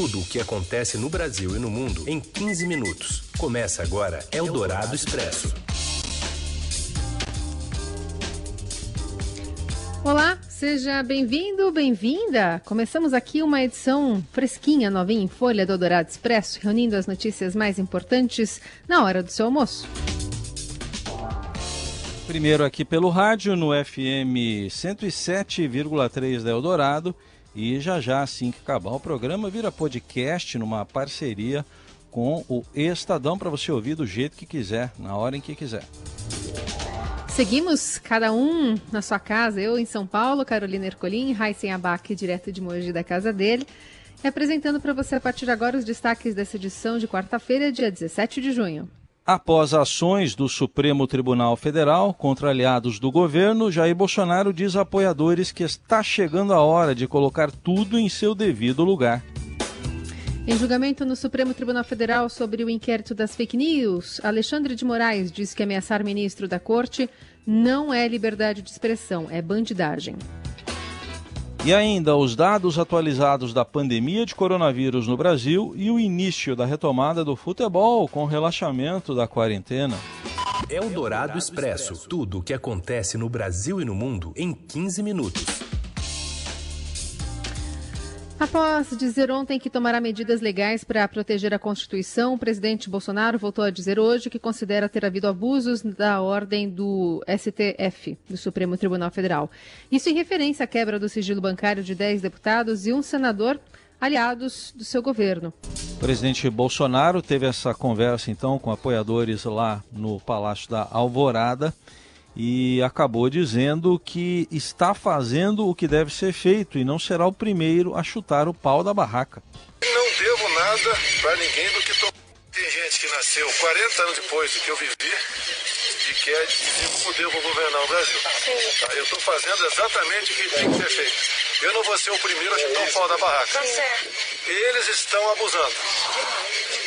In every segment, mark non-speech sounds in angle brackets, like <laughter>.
Tudo o que acontece no Brasil e no mundo em 15 minutos. Começa agora Eldorado Expresso. Olá, seja bem-vindo, bem-vinda. Começamos aqui uma edição fresquinha, novinha em folha do Eldorado Expresso, reunindo as notícias mais importantes na hora do seu almoço. Primeiro aqui pelo rádio no FM 107,3 da Eldorado e já já, assim que acabar o programa, vira podcast numa parceria com o Estadão para você ouvir do jeito que quiser, na hora em que quiser. Seguimos cada um na sua casa, eu em São Paulo, Carolina Ercolim, Raíssen Abac, direto de Mogi da casa dele, apresentando para você a partir de agora os destaques dessa edição de quarta-feira, dia 17 de junho. Após ações do Supremo Tribunal Federal contra aliados do governo, Jair Bolsonaro diz a apoiadores que está chegando a hora de colocar tudo em seu devido lugar. Em julgamento no Supremo Tribunal Federal sobre o inquérito das fake news, Alexandre de Moraes diz que ameaçar ministro da Corte não é liberdade de expressão, é bandidagem. E ainda os dados atualizados da pandemia de coronavírus no Brasil e o início da retomada do futebol com o relaxamento da quarentena. É o Dourado Expresso. Tudo o que acontece no Brasil e no mundo em 15 minutos. Após dizer ontem que tomará medidas legais para proteger a Constituição, o presidente Bolsonaro voltou a dizer hoje que considera ter havido abusos da ordem do STF, do Supremo Tribunal Federal. Isso em referência à quebra do sigilo bancário de 10 deputados e um senador aliados do seu governo. O presidente Bolsonaro teve essa conversa então com apoiadores lá no Palácio da Alvorada e acabou dizendo que está fazendo o que deve ser feito e não será o primeiro a chutar o pau da barraca. Não devo nada para ninguém do que tô... Tem gente que nasceu 40 anos depois do que eu vivi e quer dizer como devo governar o Brasil. Tá? Eu estou fazendo exatamente o que tem que ser feito. Eu não vou ser o primeiro a chutar o pau da barraca. Eles estão abusando.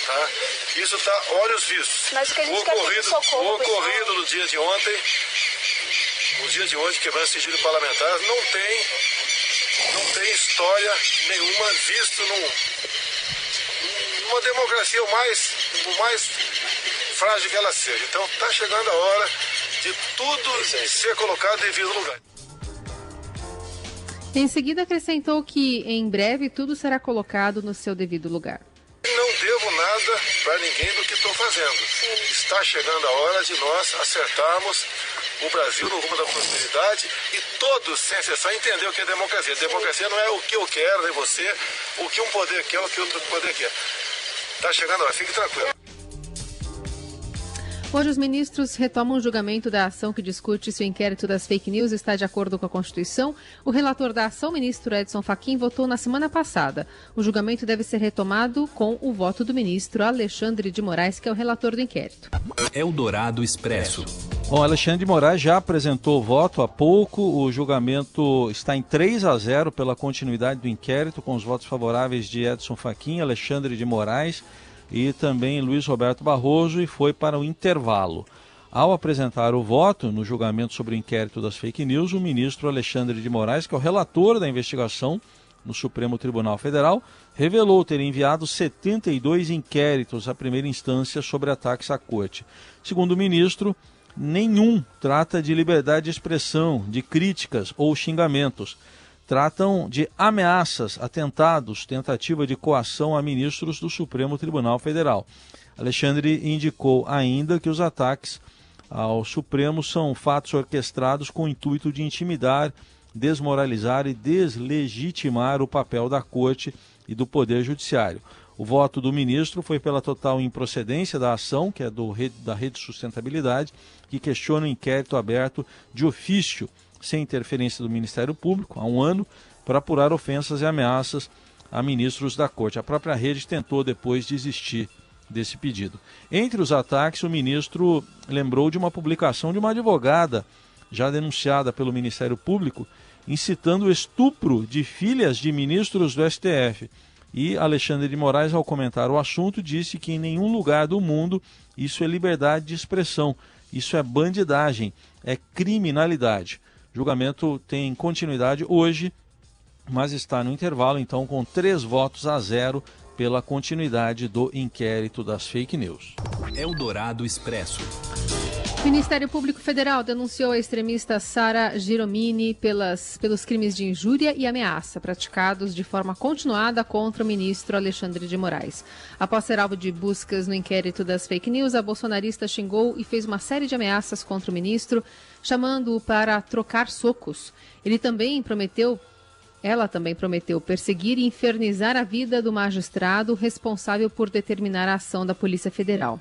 Tá? Isso está olhos vistos. Mas o que a gente o quer ocorrido, pedir socorro, o ocorrido no dia de ontem, o dia de hoje, quebrando sigilo parlamentar, não tem, não tem história nenhuma visto num, numa democracia o mais, o mais frágil que ela seja. Então está chegando a hora de tudo ser colocado em devido lugar. Em seguida, acrescentou que em breve tudo será colocado no seu devido lugar. Não devo nada para ninguém do que estou fazendo. Está chegando a hora de nós acertarmos o Brasil no rumo da prosperidade e todos, sem exceção, entender o que é democracia. Democracia não é o que eu quero, nem você, o que um poder quer, o que outro poder quer. Está chegando a hora, fique tranquilo. Hoje, os ministros retomam o julgamento da ação que discute se o inquérito das fake news está de acordo com a Constituição. O relator da ação, ministro Edson Fachin, votou na semana passada. O julgamento deve ser retomado com o voto do ministro Alexandre de Moraes, que é o relator do inquérito. Eldorado Expresso. Bom, Alexandre de Moraes já apresentou o voto há pouco. O julgamento está em 3 a 0 pela continuidade do inquérito, com os votos favoráveis de Edson Fachin, Alexandre de Moraes e também Luiz Roberto Barroso e foi para o intervalo. Ao apresentar o voto no julgamento sobre o inquérito das fake news, o ministro Alexandre de Moraes, que é o relator da investigação no Supremo Tribunal Federal, revelou ter enviado 72 inquéritos à primeira instância sobre ataques à corte. Segundo o ministro, nenhum trata de liberdade de expressão, de críticas ou xingamentos tratam de ameaças, atentados, tentativa de coação a ministros do Supremo Tribunal Federal. Alexandre indicou ainda que os ataques ao Supremo são fatos orquestrados com o intuito de intimidar, desmoralizar e deslegitimar o papel da Corte e do Poder Judiciário. O voto do ministro foi pela total improcedência da ação, que é do, da Rede Sustentabilidade, que questiona o inquérito aberto de ofício sem interferência do Ministério Público, há um ano, para apurar ofensas e ameaças a ministros da Corte. A própria rede tentou depois desistir desse pedido. Entre os ataques, o ministro lembrou de uma publicação de uma advogada já denunciada pelo Ministério Público, incitando o estupro de filhas de ministros do STF. E Alexandre de Moraes, ao comentar o assunto, disse que em nenhum lugar do mundo isso é liberdade de expressão, isso é bandidagem, é criminalidade. Julgamento tem continuidade hoje mas está no intervalo, então, com três votos a zero pela continuidade do inquérito das fake news. Eldorado Expresso. O Ministério Público Federal denunciou a extremista Sara Giromini pelas, pelos crimes de injúria e ameaça praticados de forma continuada contra o ministro Alexandre de Moraes. Após ser alvo de buscas no inquérito das fake news, a bolsonarista xingou e fez uma série de ameaças contra o ministro, chamando-o para trocar socos. Ele também prometeu ela também prometeu perseguir e infernizar a vida do magistrado responsável por determinar a ação da Polícia Federal.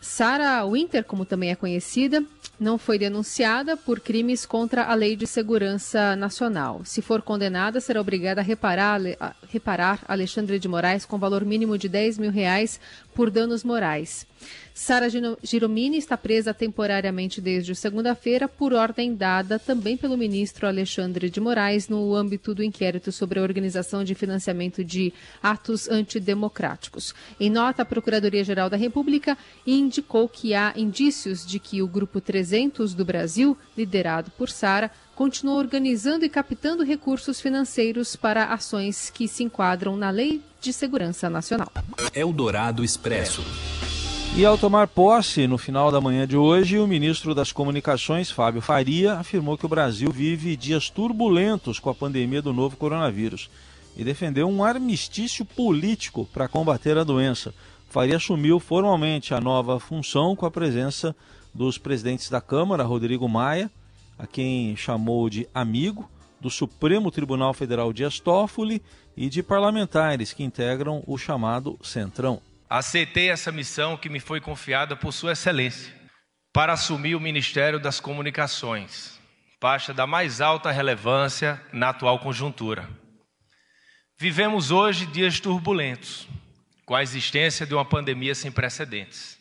Sarah Winter, como também é conhecida, não foi denunciada por crimes contra a Lei de Segurança Nacional. Se for condenada, será obrigada a reparar, a reparar Alexandre de Moraes com valor mínimo de 10 mil reais por danos morais. Sara Giromini está presa temporariamente desde segunda-feira por ordem dada também pelo ministro Alexandre de Moraes no âmbito do inquérito sobre a organização de financiamento de atos antidemocráticos. Em nota, a Procuradoria-Geral da República indicou que há indícios de que o Grupo 300 do Brasil, liderado por Sara, continua organizando e captando recursos financeiros para ações que se enquadram na Lei de Segurança Nacional. Eldorado Expresso. E ao tomar posse no final da manhã de hoje, o ministro das Comunicações, Fábio Faria, afirmou que o Brasil vive dias turbulentos com a pandemia do novo coronavírus e defendeu um armistício político para combater a doença. Faria assumiu formalmente a nova função com a presença dos presidentes da Câmara, Rodrigo Maia, a quem chamou de amigo, do Supremo Tribunal Federal Dias Toffoli e de parlamentares que integram o chamado Centrão. Aceitei essa missão que me foi confiada por Sua Excelência para assumir o Ministério das Comunicações, pasta da mais alta relevância na atual conjuntura. Vivemos hoje dias turbulentos, com a existência de uma pandemia sem precedentes.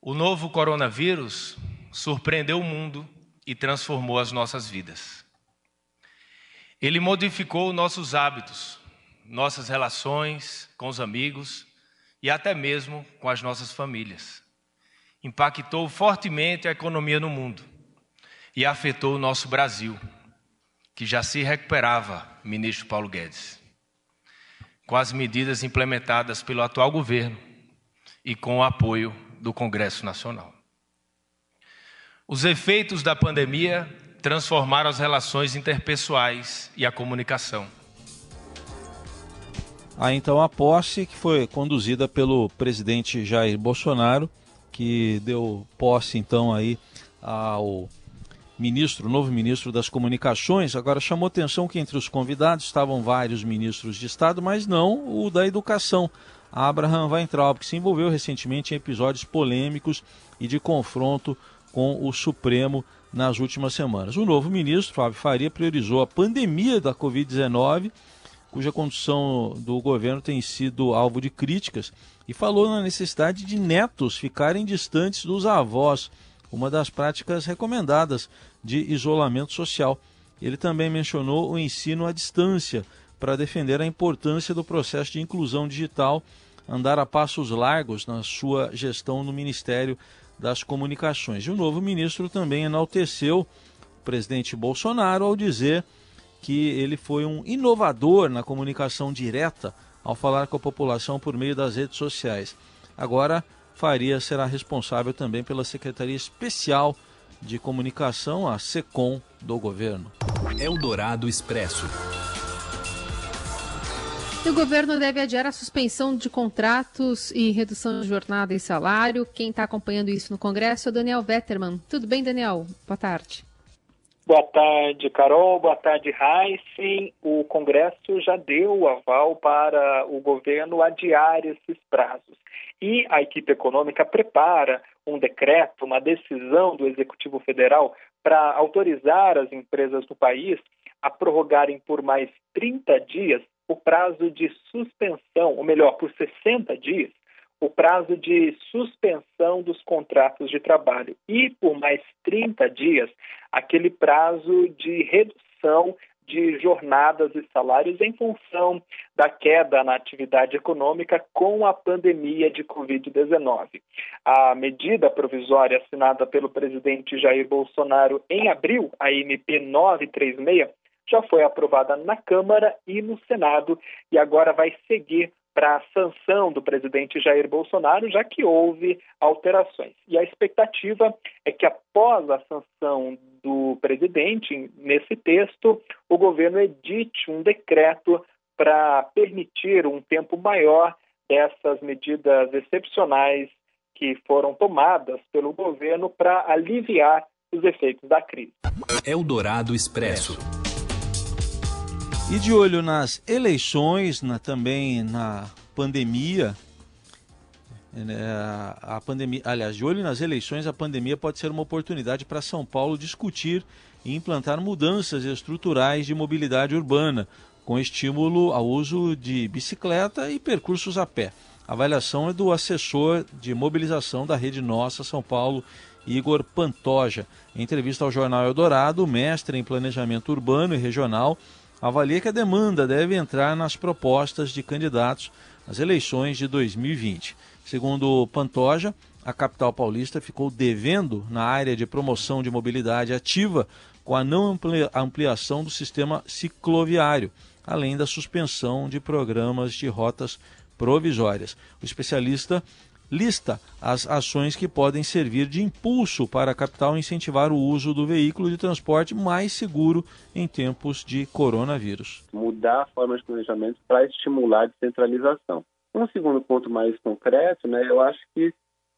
O novo coronavírus surpreendeu o mundo e transformou as nossas vidas. Ele modificou nossos hábitos, nossas relações com os amigos e até mesmo com as nossas famílias. Impactou fortemente a economia no mundo e afetou o nosso Brasil, que já se recuperava, ministro Paulo Guedes, com as medidas implementadas pelo atual governo e com o apoio do Congresso Nacional. Os efeitos da pandemia transformaram as relações interpessoais e a comunicação Há então a posse que foi conduzida pelo presidente Jair Bolsonaro, que deu posse então aí ao ministro, novo ministro das Comunicações. Agora chamou atenção que entre os convidados estavam vários ministros de Estado, mas não o da Educação. Abraham Weintraub, que se envolveu recentemente em episódios polêmicos e de confronto com o Supremo nas últimas semanas. O novo ministro, Fábio Faria, priorizou a pandemia da Covid-19 cuja condução do governo tem sido alvo de críticas, e falou na necessidade de netos ficarem distantes dos avós, uma das práticas recomendadas de isolamento social. Ele também mencionou o ensino à distância para defender a importância do processo de inclusão digital, andar a passos largos na sua gestão no Ministério das Comunicações. E o novo ministro também enalteceu o presidente Bolsonaro ao dizer que ele foi um inovador na comunicação direta ao falar com a população por meio das redes sociais. Agora, Faria será responsável também pela Secretaria Especial de Comunicação, a SECOM, do governo. Eldorado Expresso. O governo deve adiar a suspensão de contratos e redução de jornada e salário. Quem está acompanhando isso no Congresso é o Daniel Vetterman. Tudo bem, Daniel? Boa tarde. Boa tarde, Carol. Boa tarde, Heisen. O Congresso já deu o aval para o governo adiar esses prazos. E a equipe econômica prepara um decreto, uma decisão do Executivo Federal para autorizar as empresas do país a prorrogarem por mais 30 dias o prazo de suspensão, ou melhor, por 60 dias, o prazo de suspensão dos contratos de trabalho e, por mais 30 dias, aquele prazo de redução de jornadas e salários em função da queda na atividade econômica com a pandemia de Covid-19. A medida provisória assinada pelo presidente Jair Bolsonaro em abril, a MP 936, já foi aprovada na Câmara e no Senado e agora vai seguir para a sanção do presidente Jair Bolsonaro, já que houve alterações. E a expectativa é que após a sanção do presidente, nesse texto, o governo edite um decreto para permitir um tempo maior dessas medidas excepcionais que foram tomadas pelo governo para aliviar os efeitos da crise. Eldorado Expresso. E de olho nas eleições, na, também na pandemia, né, a pandemia, aliás, de olho nas eleições, a pandemia pode ser uma oportunidade para São Paulo discutir e implantar mudanças estruturais de mobilidade urbana, com estímulo ao uso de bicicleta e percursos a pé. A avaliação é do assessor de mobilização da Rede Nossa São Paulo, Igor Pantoja. Em entrevista ao jornal Eldorado, mestre em planejamento urbano e regional, avalia que a demanda deve entrar nas propostas de candidatos às eleições de 2020. Segundo Pantoja, a capital paulista ficou devendo na área de promoção de mobilidade ativa com a não ampliação do sistema cicloviário, além da suspensão de programas de rotas provisórias. O especialista lista as ações que podem servir de impulso para a capital incentivar o uso do veículo de transporte mais seguro em tempos de coronavírus. Mudar a forma de planejamento para estimular a descentralização. Um segundo ponto mais concreto, né, eu acho que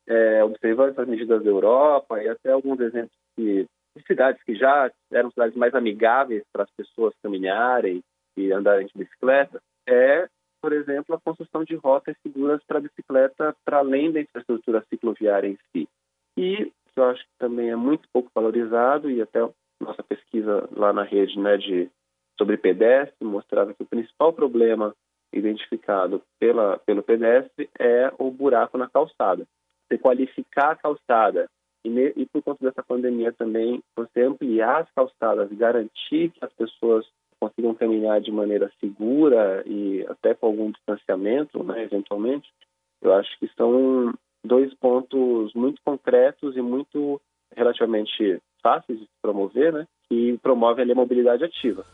é, observando essas medidas da Europa e até alguns exemplos de cidades que já eram cidades mais amigáveis para as pessoas caminharem e andarem de bicicleta, é por exemplo, a construção de rotas seguras para bicicleta para além da infraestrutura cicloviária em si. E que eu acho que também é muito pouco valorizado e até nossa pesquisa lá na rede né, de sobre pedestre mostrava que o principal problema identificado pela, pelo pedestre é o buraco na calçada. Você qualificar a calçada e, e por conta dessa pandemia também você ampliar as calçadas, garantir que as pessoas consigam caminhar de maneira segura e até com algum distanciamento, né, eventualmente, eu acho que são dois pontos muito concretos e muito relativamente fáceis de promover, né, que promovem a mobilidade ativa.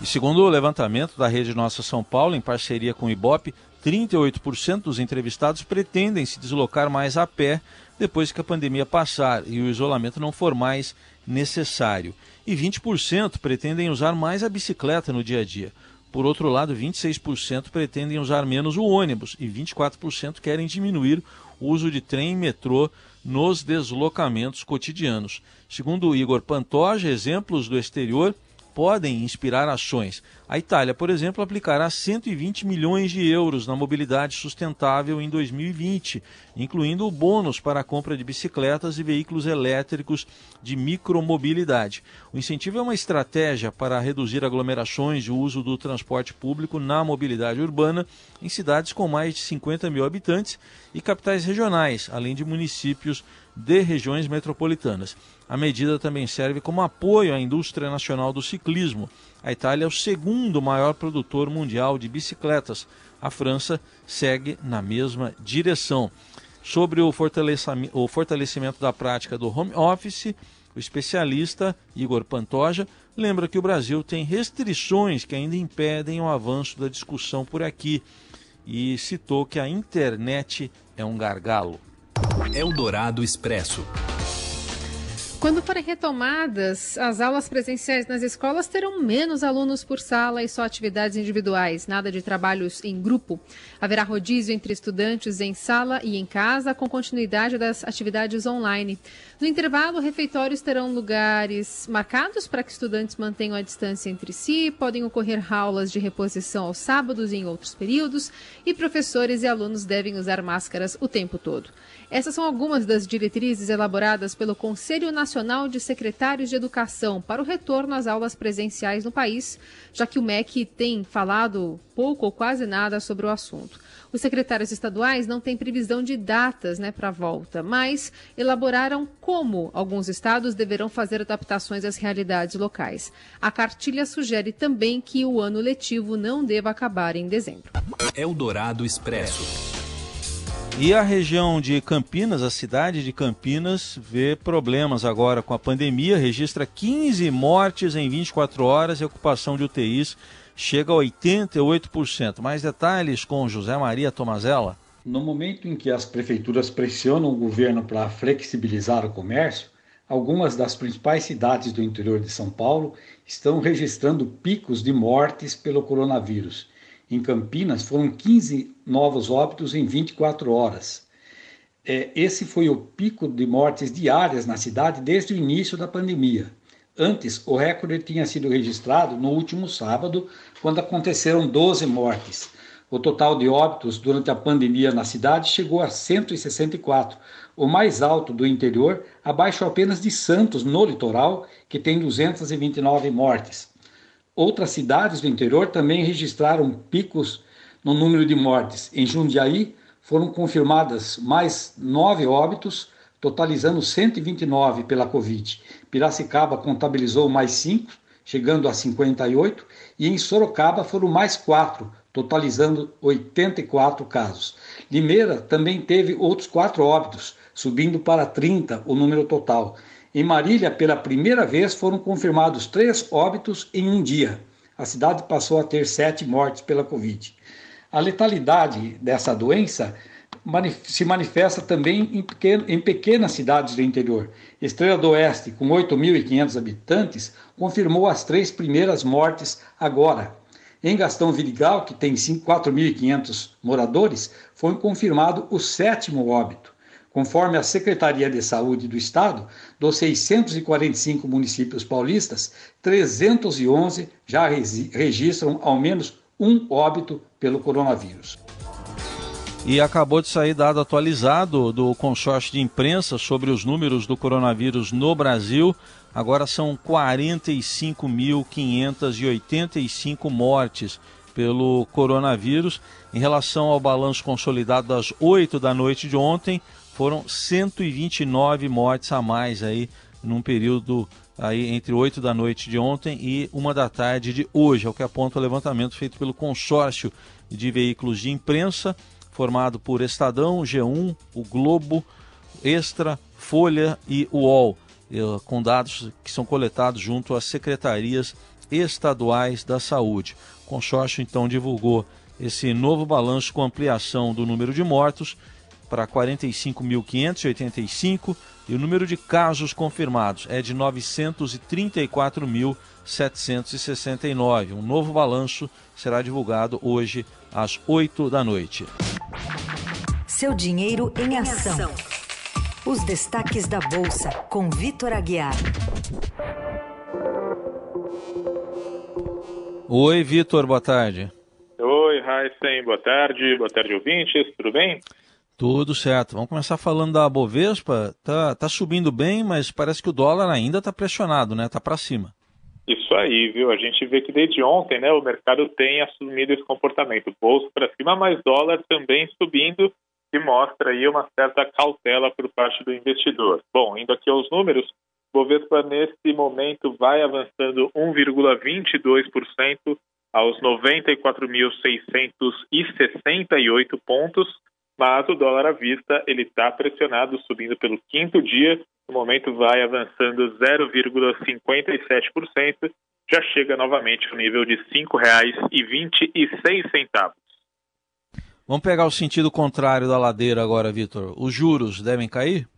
E segundo o levantamento da Rede Nossa São Paulo, em parceria com o IBOP, 38% dos entrevistados pretendem se deslocar mais a pé depois que a pandemia passar e o isolamento não for mais necessário. E 20% pretendem usar mais a bicicleta no dia a dia. Por outro lado, 26% pretendem usar menos o ônibus e 24% querem diminuir o uso de trem e metrô nos deslocamentos cotidianos. Segundo Igor Pantoja, exemplos do exterior podem inspirar ações. A Itália, por exemplo, aplicará 120 milhões de euros na mobilidade sustentável em 2020, incluindo o bônus para a compra de bicicletas e veículos elétricos de micromobilidade. O incentivo é uma estratégia para reduzir aglomerações e o uso do transporte público na mobilidade urbana em cidades com mais de 50 mil habitantes e capitais regionais, além de municípios de regiões metropolitanas. A medida também serve como apoio à indústria nacional do ciclismo. A Itália é o segundo maior produtor mundial de bicicletas. A França segue na mesma direção. Sobre o fortalecimento, da prática do home office, o especialista Igor Pantoja lembra que o Brasil tem restrições que ainda impedem o avanço da discussão por aqui e citou que a internet é um gargalo. Eldorado Expresso. Quando forem retomadas, as aulas presenciais nas escolas terão menos alunos por sala e só atividades individuais, nada de trabalhos em grupo. Haverá rodízio entre estudantes em sala e em casa, com continuidade das atividades online. No intervalo, refeitórios terão lugares marcados para que estudantes mantenham a distância entre si, podem ocorrer aulas de reposição aos sábados e em outros períodos, e professores e alunos devem usar máscaras o tempo todo. Essas são algumas das diretrizes elaboradas pelo Conselho Nacional de Secretários de Educação para o retorno às aulas presenciais no país, já que o MEC tem falado pouco ou quase nada sobre o assunto. Os secretários estaduais não têm previsão de datas né, para a volta, mas elaboraram como alguns estados deverão fazer adaptações às realidades locais. A cartilha sugere também que o ano letivo não deva acabar em dezembro. Eldorado Expresso. E a região de Campinas, a cidade de Campinas, vê problemas agora com a pandemia, registra 15 mortes em 24 horas e a ocupação de UTIs chega a 88%. Mais detalhes com José Maria Tomazella. No momento em que as prefeituras pressionam o governo para flexibilizar o comércio, algumas das principais cidades do interior de São Paulo estão registrando picos de mortes pelo coronavírus em Campinas, foram 15 novos óbitos em 24 horas. É, esse foi o pico de mortes diárias na cidade desde o início da pandemia. Antes, o recorde tinha sido registrado no último sábado, quando aconteceram 12 mortes. O total de óbitos durante a pandemia na cidade chegou a 164, o mais alto do interior, abaixo apenas de Santos, no litoral, que tem 229 mortes. Outras cidades do interior também registraram picos no número de mortes. Em Jundiaí, foram confirmadas mais nove óbitos, totalizando 129 pela Covid. Piracicaba contabilizou mais cinco, chegando a 58, e em Sorocaba foram mais quatro, totalizando 84 casos. Limeira também teve outros quatro óbitos, subindo para 30 o número total. Em Marília, pela primeira vez, foram confirmados três óbitos em um dia. A cidade passou a ter sete mortes pela Covid. A letalidade dessa doença se manifesta também em, pequeno, em pequenas cidades do interior. Estrela do Oeste, com 8.500 habitantes, confirmou as três primeiras mortes agora. Em Gastão Vidigal, que tem 4.500 moradores, foi confirmado o sétimo óbito. Conforme a Secretaria de Saúde do Estado, dos 645 municípios paulistas, 311 já registram ao menos um óbito pelo coronavírus. E acabou de sair dado atualizado do consórcio de imprensa sobre os números do coronavírus no Brasil. Agora são 45.585 mortes pelo coronavírus. Em relação ao balanço consolidado das 8 da noite de ontem, foram 129 mortes a mais aí num período aí entre 8 da noite de ontem e uma da tarde de hoje, é o que aponta o levantamento feito pelo consórcio de veículos de imprensa, formado por Estadão, G1, o Globo, Extra, Folha e UOL, eh, com dados que são coletados junto às secretarias estaduais da saúde. O consórcio então divulgou esse novo balanço com ampliação do número de mortos para 45.585 e o número de casos confirmados é de 934.769. Um novo balanço será divulgado hoje às 8 da noite. Seu dinheiro em ação. Os destaques da Bolsa, com Vitor Aguiar. Oi, Vitor, boa tarde. Oi, Heisen, boa tarde. Boa tarde, ouvintes, tudo bem? Tudo certo. Vamos começar falando da Bovespa. Tá, tá subindo bem, mas parece que o dólar ainda está pressionado, né? Tá para cima. Isso aí, viu? A gente vê que desde ontem, né, o mercado tem assumido esse comportamento, bolsa para cima, mas dólar também subindo, que mostra aí uma certa cautela por parte do investidor. Bom, indo aqui aos números, Bovespa nesse momento vai avançando 1,22% aos 94.668 pontos mas o dólar à vista ele está pressionado, subindo pelo quinto dia, no momento vai avançando 0,57%, já chega novamente ao nível de R$ 5,26. Vamos pegar o sentido contrário da ladeira agora, Vitor. Os juros devem cair?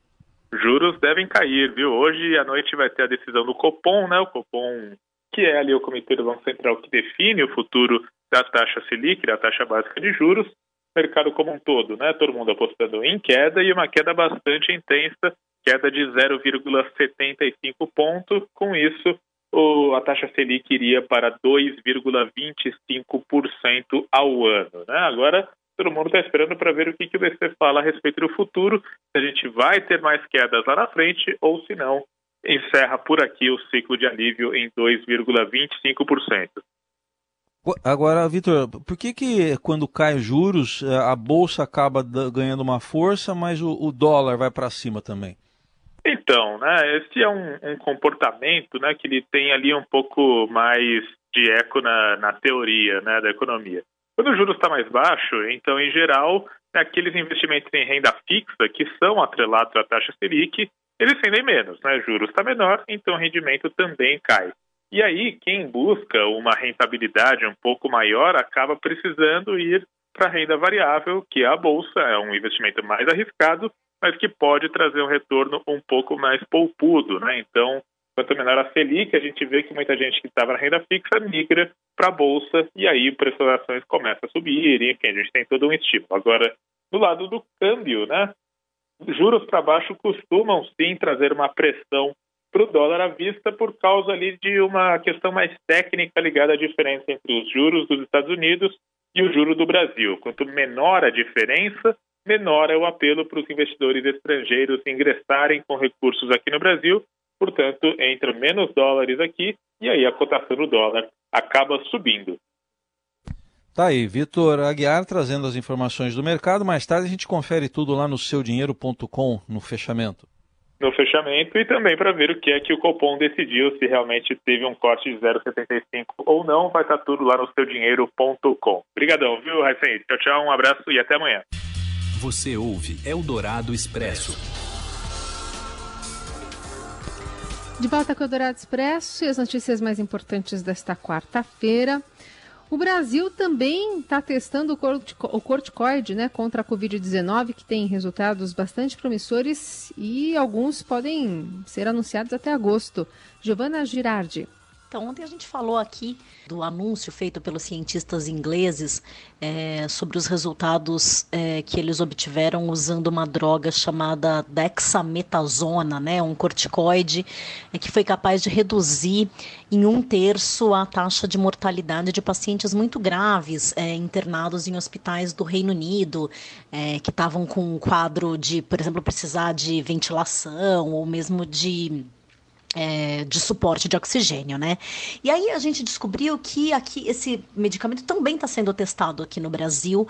Juros devem cair, viu? Hoje à noite vai ter a decisão do Copom, né? O Copom, que é ali o Comitê do Banco Central que define o futuro da taxa Selic, da taxa básica de juros mercado como um todo, né? Todo mundo apostando em queda e uma queda bastante intensa, queda de 0,75 ponto. Com isso, o, a taxa Selic iria para 2,25% ao ano, né? Agora todo mundo está esperando para ver o que, que o BC fala a respeito do futuro, se a gente vai ter mais quedas lá na frente ou se não, encerra por aqui o ciclo de alívio em 2,25%. Agora, Vitor, por que que quando cai os juros eh, a bolsa acaba ganhando uma força, mas o, o dólar vai para cima também? Então, né, esse é um, um, comportamento, né, que ele tem ali um pouco mais de eco na, na teoria, né, da economia. Quando o juros está mais baixo, então em geral aqueles investimentos em renda fixa que são atrelados à taxa Selic, eles rendem menos, né? Juros está menor, então o rendimento também cai. E aí, quem busca uma rentabilidade um pouco maior acaba precisando ir para a renda variável, que é a bolsa, é um investimento mais arriscado, mas que pode trazer um retorno um pouco mais poupudo, né? Então, quanto menor a Selic, a gente vê que muita gente que estava na renda fixa migra para a bolsa e aí o preço das ações começa a subir, enfim, a gente tem todo um estímulo. Agora, do lado do câmbio, né? Juros para baixo costumam sim trazer uma pressão para o dólar à vista por causa ali de uma questão mais técnica ligada à diferença entre os juros dos Estados Unidos e o juro do Brasil. Quanto menor a diferença, menor é o apelo para os investidores estrangeiros ingressarem com recursos aqui no Brasil. Portanto, entra menos dólares aqui e aí a cotação do dólar acaba subindo. Tá aí, Vitor Aguiar trazendo as informações do mercado. Mais tarde a gente confere tudo lá no seudinheiro.com no fechamento no fechamento e também para ver o que é que o Copom decidiu, se realmente teve um corte de 0,75 ou não. Vai estar tudo lá no seudinheiro.com. Obrigadão, viu, Raifem? Tchau, tchau, um abraço e até amanhã. Você ouve Eldorado Expresso. De volta com o Eldorado Expresso e as notícias mais importantes desta quarta-feira. O Brasil também está testando o corticoide né, contra a Covid-19, que tem resultados bastante promissores e alguns podem ser anunciados até agosto. Giovana Girardi. Então, ontem a gente falou aqui do anúncio feito pelos cientistas ingleses é, sobre os resultados é, que eles obtiveram usando uma droga chamada dexametasona, né, um corticoide é, que foi capaz de reduzir em um terço a taxa de mortalidade de pacientes muito graves é, internados em hospitais do Reino Unido, é, que estavam com um quadro de, por exemplo, precisar de ventilação ou mesmo de é, de suporte de oxigênio, né? E aí a gente descobriu que aqui esse medicamento também está sendo testado aqui no Brasil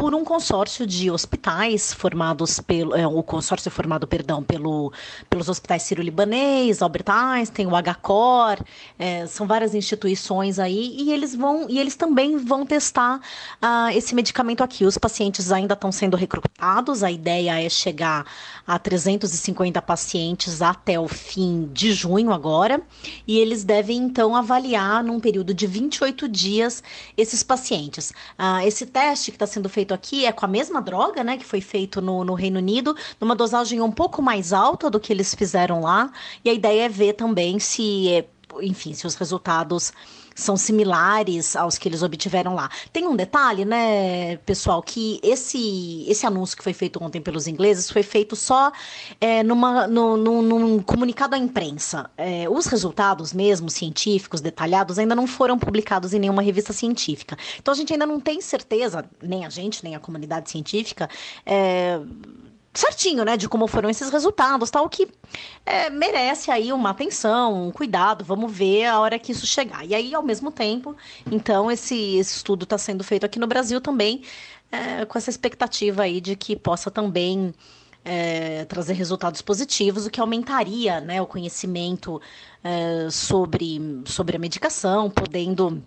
por um consórcio de hospitais formados pelo é, o consórcio formado perdão pelo pelos hospitais Sírio-Libanês, Albert Einstein, o HCOR, é, são várias instituições aí e eles vão e eles também vão testar uh, esse medicamento aqui. Os pacientes ainda estão sendo recrutados. A ideia é chegar a 350 pacientes até o fim de junho agora e eles devem então avaliar num período de 28 dias esses pacientes. Uh, esse teste que está sendo feito feito aqui é com a mesma droga, né, que foi feito no, no Reino Unido, numa dosagem um pouco mais alta do que eles fizeram lá. E a ideia é ver também se, enfim, se os resultados são similares aos que eles obtiveram lá. Tem um detalhe, né, pessoal, que esse, esse anúncio que foi feito ontem pelos ingleses foi feito só é, numa, no, no, num comunicado à imprensa. É, os resultados mesmo, científicos, detalhados, ainda não foram publicados em nenhuma revista científica. Então a gente ainda não tem certeza, nem a gente, nem a comunidade científica, é, certinho, né, de como foram esses resultados, tal, que é, merece aí uma atenção, um cuidado, vamos ver a hora que isso chegar. E aí, ao mesmo tempo, então, esse, esse estudo está sendo feito aqui no Brasil também, é, com essa expectativa aí de que possa também é, trazer resultados positivos, o que aumentaria, né, o conhecimento é, sobre, sobre a medicação, podendo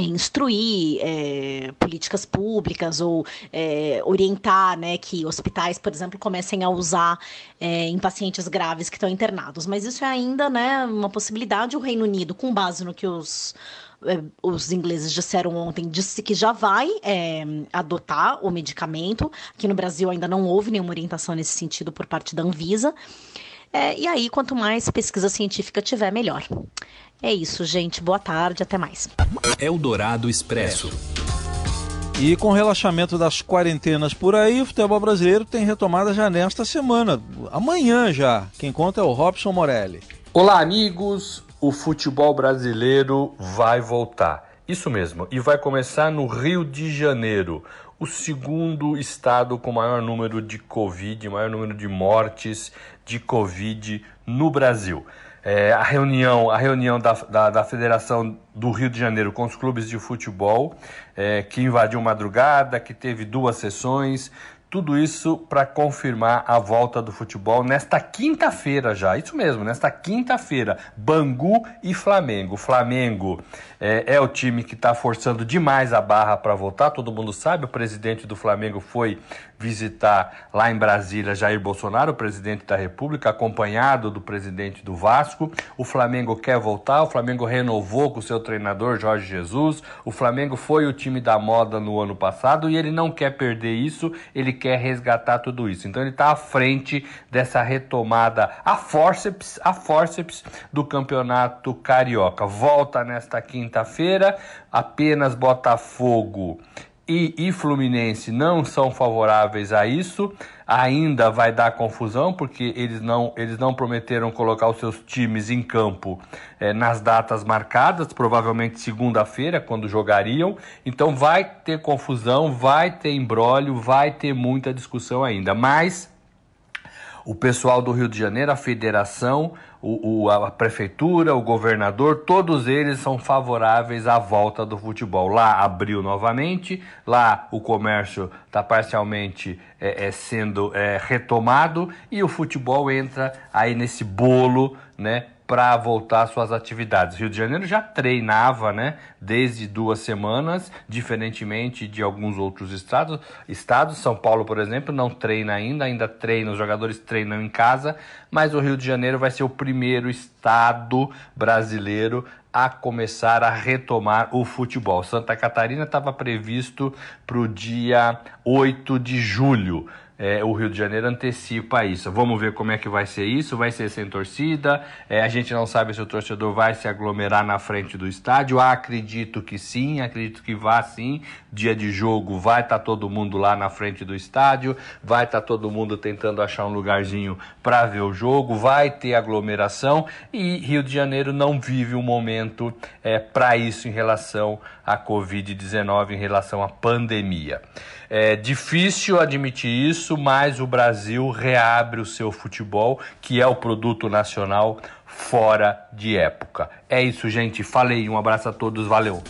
instruir é, políticas públicas ou é, orientar né, que hospitais, por exemplo, comecem a usar é, em pacientes graves que estão internados. Mas isso é ainda né, uma possibilidade. O Reino Unido, com base no que os é, os ingleses disseram ontem, disse que já vai é, adotar o medicamento. Aqui no Brasil ainda não houve nenhuma orientação nesse sentido por parte da Anvisa. É, e aí, quanto mais pesquisa científica tiver, melhor. É isso, gente. Boa tarde, até mais. Eldorado Expresso. E com o relaxamento das quarentenas por aí, o futebol brasileiro tem retomada já nesta semana. Amanhã já. Quem conta é o Robson Morelli. Olá, amigos. O futebol brasileiro vai voltar. Isso mesmo, e vai começar no Rio de Janeiro, o segundo estado com maior número de Covid, maior número de mortes de Covid no Brasil. É, a reunião, a reunião da, da, da, Federação do Rio de Janeiro com os clubes de futebol, é, que invadiu madrugada, que teve duas sessões, Tudo isso para confirmar a volta do futebol nesta quinta-feira já. Isso mesmo, nesta quinta-feira. Bangu e Flamengo. Flamengo é, é o time que está forçando demais a barra para voltar. Todo mundo sabe, o presidente do Flamengo foi visitar lá em Brasília Jair Bolsonaro, presidente da República, acompanhado do presidente do Vasco. O Flamengo quer voltar, o Flamengo renovou com o seu treinador Jorge Jesus. O Flamengo foi o time da moda no ano passado e ele não quer perder isso, ele quer resgatar tudo isso. Então ele está à frente dessa retomada a forceps, a forceps do campeonato carioca. Volta nesta quinta-feira, apenas Botafogo e, e Fluminense não são favoráveis a isso. Ainda vai dar confusão, porque eles não, eles não prometeram colocar os seus times em campo é, nas datas marcadas, provavelmente segunda-feira, quando jogariam. Então vai ter confusão, vai ter embrólio, vai ter muita discussão ainda. Mas o pessoal do Rio de Janeiro, a federação, o, o, a prefeitura, o governador, todos eles são favoráveis à volta do futebol. Lá abriu novamente, lá o comércio está parcialmente é, é, sendo é, retomado e o futebol entra aí nesse bolo, né? Para voltar às suas atividades. Rio de Janeiro já treinava, né, desde duas semanas, diferentemente de alguns outros estados. Estados, São Paulo, por exemplo, não treina ainda, ainda treina, os jogadores treinam em casa, mas o Rio de Janeiro vai ser o primeiro estado brasileiro a começar a retomar o futebol. Santa Catarina estava previsto para o dia 8 de julho é, o Rio de Janeiro antecipa isso. Vamos ver como é que vai ser isso. Vai ser sem torcida. É, a gente não sabe se o torcedor vai se aglomerar na frente do estádio. Ah, acredito que sim, acredito que vá sim. Dia de jogo vai estar tá todo mundo lá na frente do estádio. Vai estar tá todo mundo tentando achar um lugarzinho para ver o jogo. Vai ter aglomeração e Rio de Janeiro não vive um momento é, para isso em relação à Covid-19, em relação à pandemia. É difícil admitir isso, mas o Brasil reabre o seu futebol, que é o produto nacional fora de época. É isso, gente. Falei. Um abraço a todos. Valeu.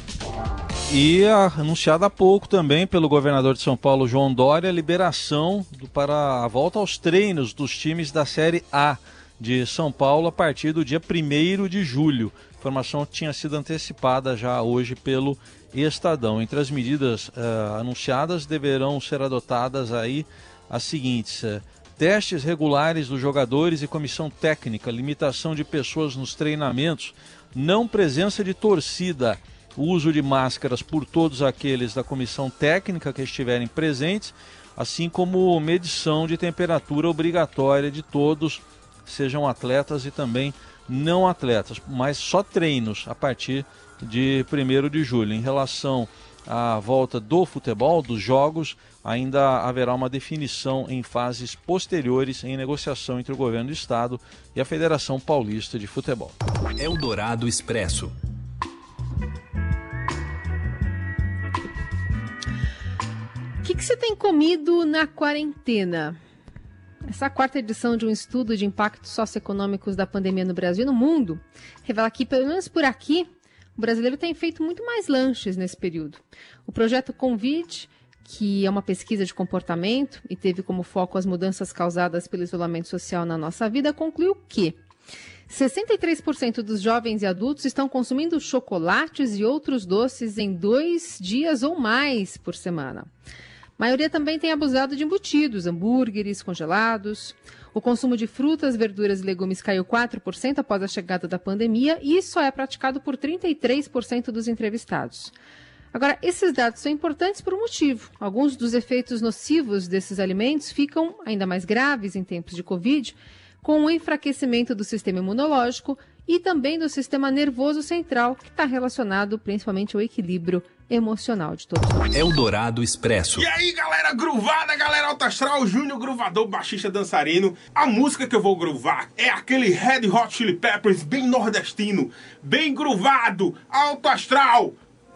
E anunciada há pouco também pelo governador de São Paulo, João Dória, a liberação do, para a volta aos treinos dos times da Série A de São Paulo a partir do dia 1 de julho. A informação tinha sido antecipada já hoje pelo Estadão. Entre as medidas uh, anunciadas deverão ser adotadas aí as seguintes: uh, testes regulares dos jogadores e comissão técnica, limitação de pessoas nos treinamentos, não presença de torcida, uso de máscaras por todos aqueles da comissão técnica que estiverem presentes, assim como medição de temperatura obrigatória de todos, sejam atletas e também não atletas, mas só treinos a partir de 1 de julho. Em relação à volta do futebol, dos jogos, ainda haverá uma definição em fases posteriores em negociação entre o governo do estado e a Federação Paulista de Futebol. Eldorado Expresso. O que, que você tem comido na quarentena? Essa quarta edição de um estudo de impactos socioeconômicos da pandemia no Brasil e no mundo revela que, pelo menos por aqui, o brasileiro tem feito muito mais lanches nesse período. O projeto Convite, que é uma pesquisa de comportamento e teve como foco as mudanças causadas pelo isolamento social na nossa vida, concluiu que 63% dos jovens e adultos estão consumindo chocolates e outros doces em dois dias ou mais por semana. A maioria também tem abusado de embutidos, hambúrgueres, congelados. O consumo de frutas, verduras e legumes caiu 4% após a chegada da pandemia e só é praticado por 33% dos entrevistados. Agora, esses dados são importantes por um motivo. Alguns dos efeitos nocivos desses alimentos ficam ainda mais graves em tempos de Covid, com o enfraquecimento do sistema imunológico e também do sistema nervoso central, que está relacionado principalmente ao equilíbrio emocional de todos nós. Eldorado Expresso. E aí, galera gruvada, galera alta astral, Júnior Gruvador, baixista dançarino. A música que eu vou gruvar é aquele Red Hot Chili Peppers bem nordestino, bem gruvado, alto astral.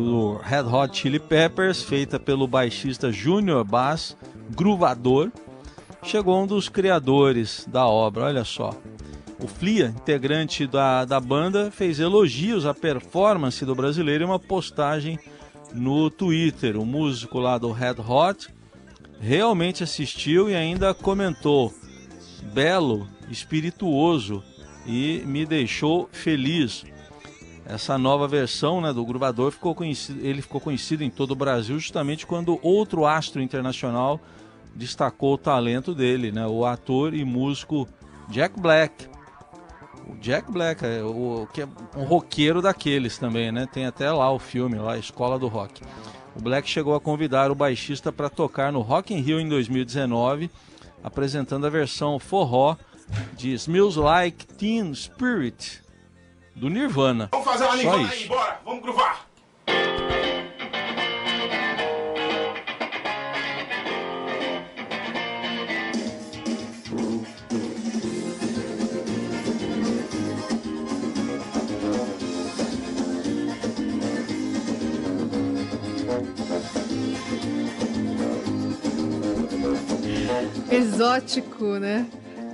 do Red Hot Chili Peppers, feita pelo baixista Junior Bass, gruvador, chegou um dos criadores da obra. Olha só. O Flia, integrante da, da banda, fez elogios à performance do brasileiro em uma postagem no Twitter. O músico lá do Red Hot realmente assistiu e ainda comentou: belo, espirituoso e me deixou feliz. Essa nova versão né, do Gruvador ficou conhecido, ele ficou conhecido em todo o Brasil justamente quando outro astro internacional destacou o talento dele, né, o ator e músico Jack Black. O Jack Black, é, o, que é um roqueiro daqueles também, né? Tem até lá o filme, lá, Escola do Rock. O Black chegou a convidar o baixista para tocar no Rock in Rio em 2019, apresentando a versão forró de Smells Like Teen Spirit do Nirvana. Vamos fazer uma Nirvana aí, bora, vamos gruvar. Exótico, né?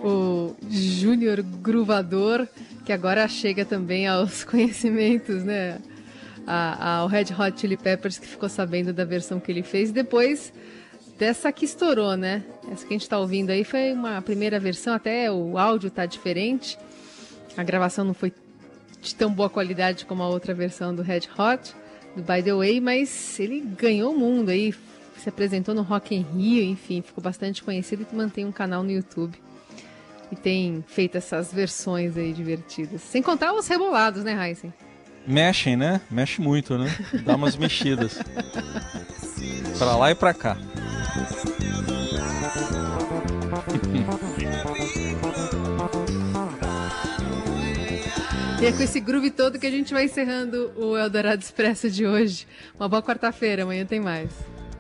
O Júnior Gruvador, que agora chega também aos <laughs> conhecimentos, né? ao Red Hot Chili Peppers, que ficou sabendo da versão que ele fez. Depois dessa que estourou, né? Essa que a gente está ouvindo aí foi uma primeira versão, até o áudio tá diferente. A gravação não foi de tão boa qualidade como a outra versão do Red Hot, do By The Way, mas ele ganhou o mundo aí, se apresentou no Rock in Rio, enfim, ficou bastante conhecido e mantém um canal no YouTube. E tem feito essas versões aí divertidas. Sem contar os rebolados, né, Heisen? Mexem, né? Mexe muito, né? Dá umas mexidas. pra lá e pra cá. E é com esse groove todo que a gente vai encerrando o Eldorado Expresso de hoje. Uma boa quarta-feira, amanhã tem mais.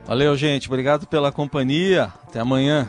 Valeu, gente. Obrigado pela companhia. Até amanhã.